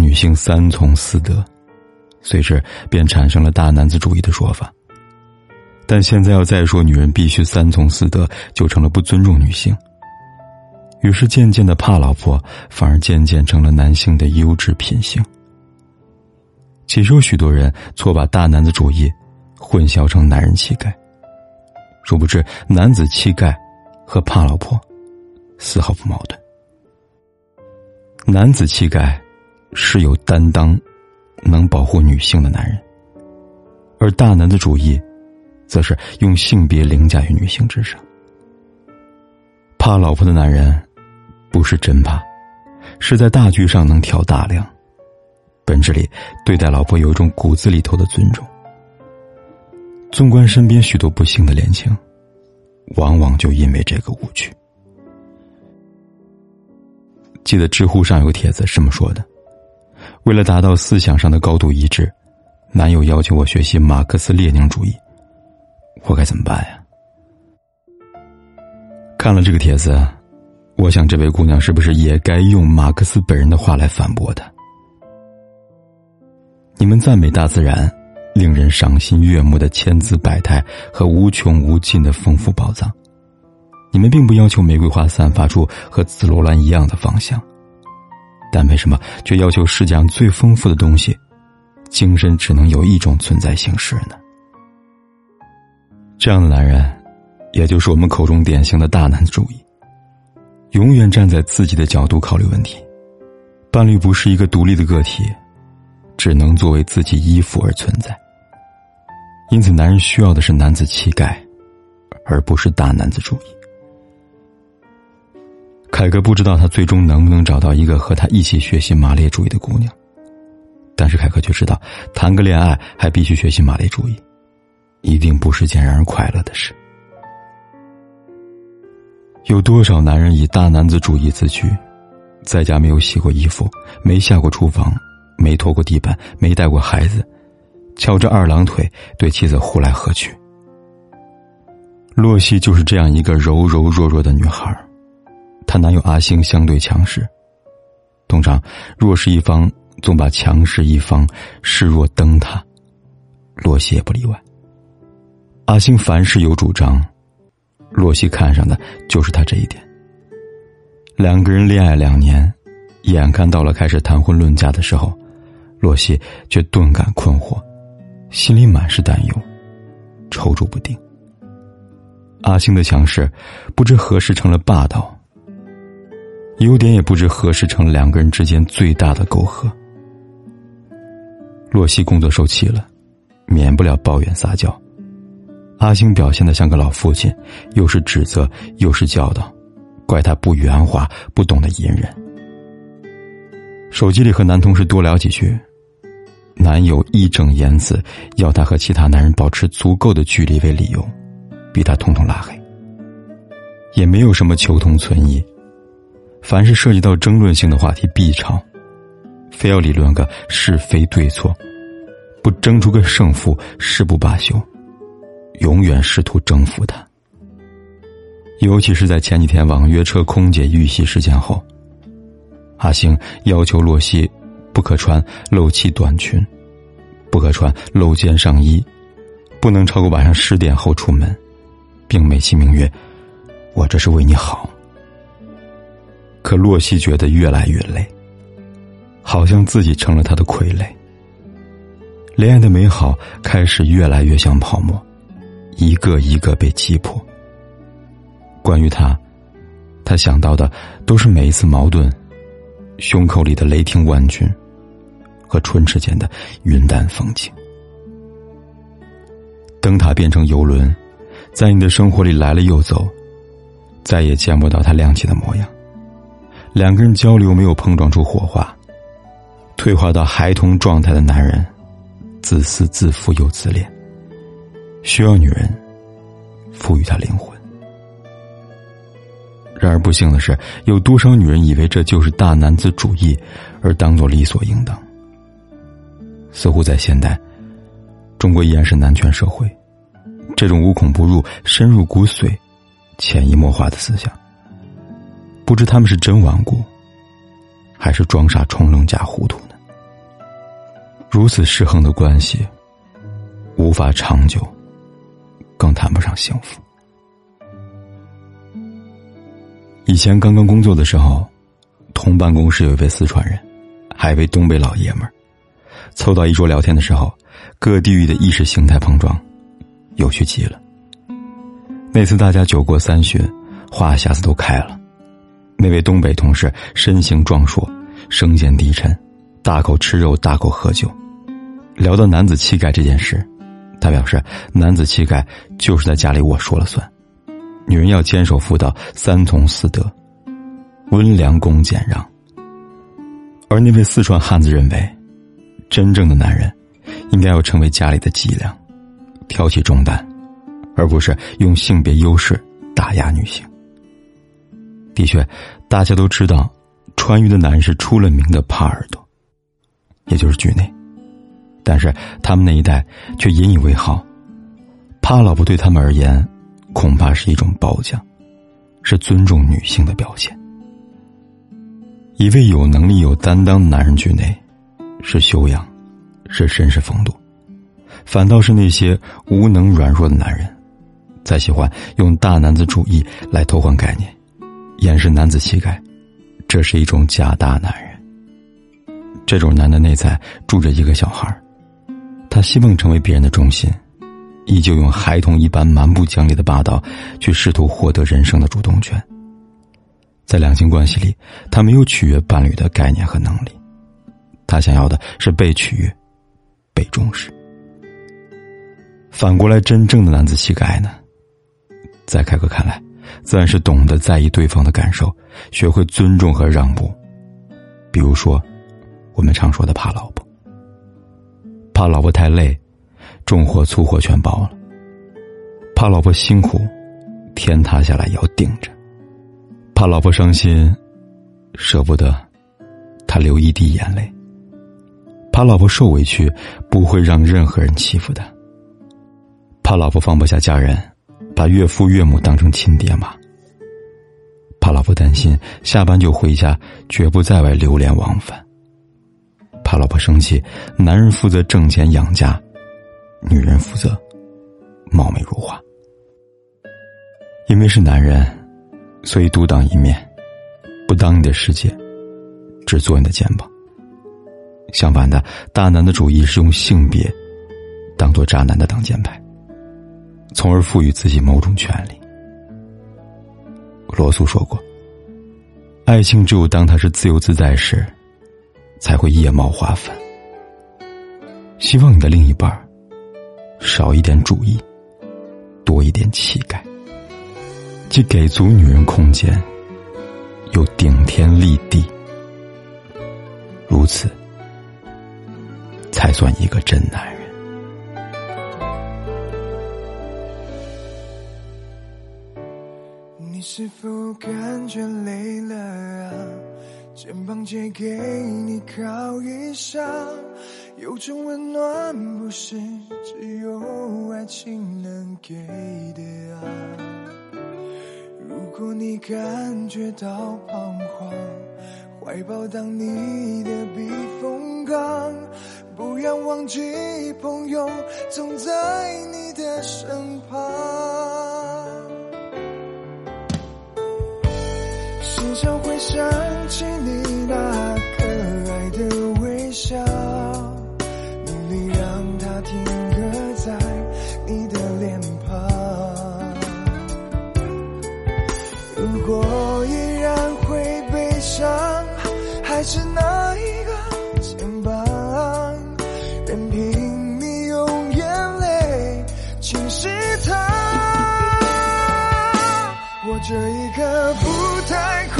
女性三从四德，随之便产生了大男子主义的说法。但现在要再说女人必须三从四德，就成了不尊重女性。于是渐渐的，怕老婆反而渐渐成了男性的优质品性。其实有许多人错把大男子主义混淆成男人气概，殊不知男子气概和怕老婆丝毫不矛盾。男子气概。是有担当、能保护女性的男人，而大男子主义，则是用性别凌驾于女性之上。怕老婆的男人，不是真怕，是在大局上能挑大梁，本质里对待老婆有一种骨子里头的尊重。纵观身边许多不幸的恋情，往往就因为这个误区。记得知乎上有帖子这么说的。为了达到思想上的高度一致，男友要求我学习马克思列宁主义，我该怎么办呀？看了这个帖子，我想这位姑娘是不是也该用马克思本人的话来反驳他？你们赞美大自然，令人赏心悦目的千姿百态和无穷无尽的丰富宝藏，你们并不要求玫瑰花散发出和紫罗兰一样的芳香。但为什么却要求世界上最丰富的东西，精神只能有一种存在形式呢？这样的男人，也就是我们口中典型的大男子主义，永远站在自己的角度考虑问题。伴侣不是一个独立的个体，只能作为自己依附而存在。因此，男人需要的是男子气概，而不是大男子主义。凯哥不知道他最终能不能找到一个和他一起学习马列主义的姑娘，但是凯哥却知道，谈个恋爱还必须学习马列主义，一定不是件让人快乐的事。有多少男人以大男子主义自居，在家没有洗过衣服，没下过厨房，没拖过地板，没带过孩子，翘着二郎腿对妻子呼来喝去。洛西就是这样一个柔柔弱弱的女孩她男友阿星相对强势，通常弱势一方总把强势一方视若灯塔，洛西也不例外。阿星凡事有主张，洛西看上的就是他这一点。两个人恋爱两年，眼看到了开始谈婚论嫁的时候，洛西却顿感困惑，心里满是担忧，踌躇不定。阿星的强势，不知何时成了霸道。优点也不知何时成了两个人之间最大的沟壑。洛西工作受气了，免不了抱怨撒娇。阿星表现的像个老父亲，又是指责又是教导，怪他不圆滑，不懂得隐忍。手机里和男同事多聊几句，男友义正言辞要他和其他男人保持足够的距离为理由，逼他统统拉黑。也没有什么求同存异。凡是涉及到争论性的话题必吵，非要理论个是非对错，不争出个胜负誓不罢休，永远试图征服他。尤其是在前几天网约车空姐遇袭事件后，阿星要求洛西不可穿露脐短裙，不可穿露肩上衣，不能超过晚上十点后出门，并美其名曰：“我这是为你好。”可洛西觉得越来越累，好像自己成了他的傀儡。恋爱的美好开始越来越像泡沫，一个一个被击破。关于他，他想到的都是每一次矛盾，胸口里的雷霆万钧，和唇齿间的云淡风轻。灯塔变成游轮，在你的生活里来了又走，再也见不到它亮起的模样。两个人交流没有碰撞出火花，退化到孩童状态的男人，自私自负又自恋，需要女人赋予他灵魂。然而不幸的是，有多少女人以为这就是大男子主义，而当做理所应当。似乎在现代，中国依然是男权社会，这种无孔不入、深入骨髓、潜移默化的思想，不知他们是真顽固，还是装傻充愣假糊涂呢？如此失衡的关系，无法长久，更谈不上幸福。以前刚刚工作的时候，同办公室有一位四川人，还一位东北老爷们儿。凑到一桌聊天的时候，各地域的意识形态碰撞，有趣极了。那次大家酒过三巡，话匣子都开了。那位东北同事身形壮硕，声线低沉，大口吃肉，大口喝酒。聊到男子气概这件事，他表示，男子气概就是在家里我说了算。女人要坚守妇道，三从四德，温良恭俭让。而那位四川汉子认为，真正的男人应该要成为家里的脊梁，挑起重担，而不是用性别优势打压女性。的确，大家都知道，川渝的男人是出了名的怕耳朵，也就是局内。但是他们那一代却引以为豪，怕老婆对他们而言。恐怕是一种褒奖，是尊重女性的表现。一位有能力、有担当的男人局内，是修养，是绅士风度；反倒是那些无能、软弱的男人，才喜欢用大男子主义来偷换概念，掩饰男子气概。这是一种假大男人。这种男的内在住着一个小孩他希望成为别人的中心。依旧用孩童一般蛮不讲理的霸道，去试图获得人生的主动权。在两性关系里，他没有取悦伴侣的概念和能力，他想要的是被取悦、被重视。反过来，真正的男子气概呢？在凯哥看来，自然是懂得在意对方的感受，学会尊重和让步。比如说，我们常说的怕老婆，怕老婆太累。重货粗货全包了，怕老婆辛苦，天塌下来也要顶着；怕老婆伤心，舍不得他流一滴眼泪；怕老婆受委屈，不会让任何人欺负他；怕老婆放不下家人，把岳父岳母当成亲爹妈；怕老婆担心下班就回家，绝不在外流连忘返；怕老婆生气，男人负责挣钱养家。女人负责貌美如花，因为是男人，所以独当一面，不当你的世界，只做你的肩膀。相反的，大男的主义是用性别当做渣男的挡箭牌，从而赋予自己某种权利。罗素说过：“爱情只有当它是自由自在时，才会叶茂花粉。”希望你的另一半。少一点主意，多一点气概，既给足女人空间，又顶天立地，如此才算一个真男人。是否感觉累了啊？肩膀借给你靠一下。有种温暖不是只有爱情能给的啊！如果你感觉到彷徨，怀抱当你的避风港，不要忘记朋友总在你的身旁，时常会想起你那可爱的微笑，努力让它停格在你的脸庞。如果依然会悲伤，还是那一个肩膀，任凭你用眼泪侵蚀它。我这一刻不太快。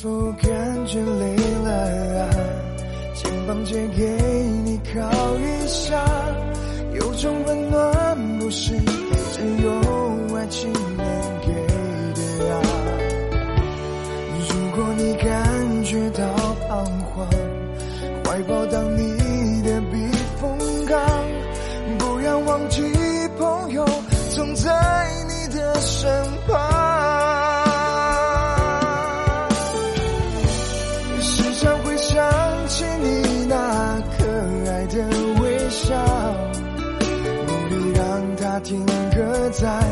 否感觉累了啊？肩膀借给你靠一下，有种温暖停格在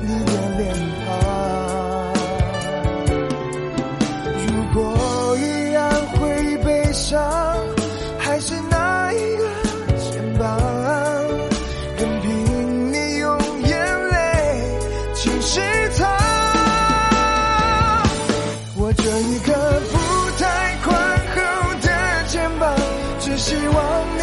你的脸庞。如果依然会悲伤，还是那一个肩膀，任凭你用眼泪侵蚀它。我这一个不太宽厚的肩膀，只希望你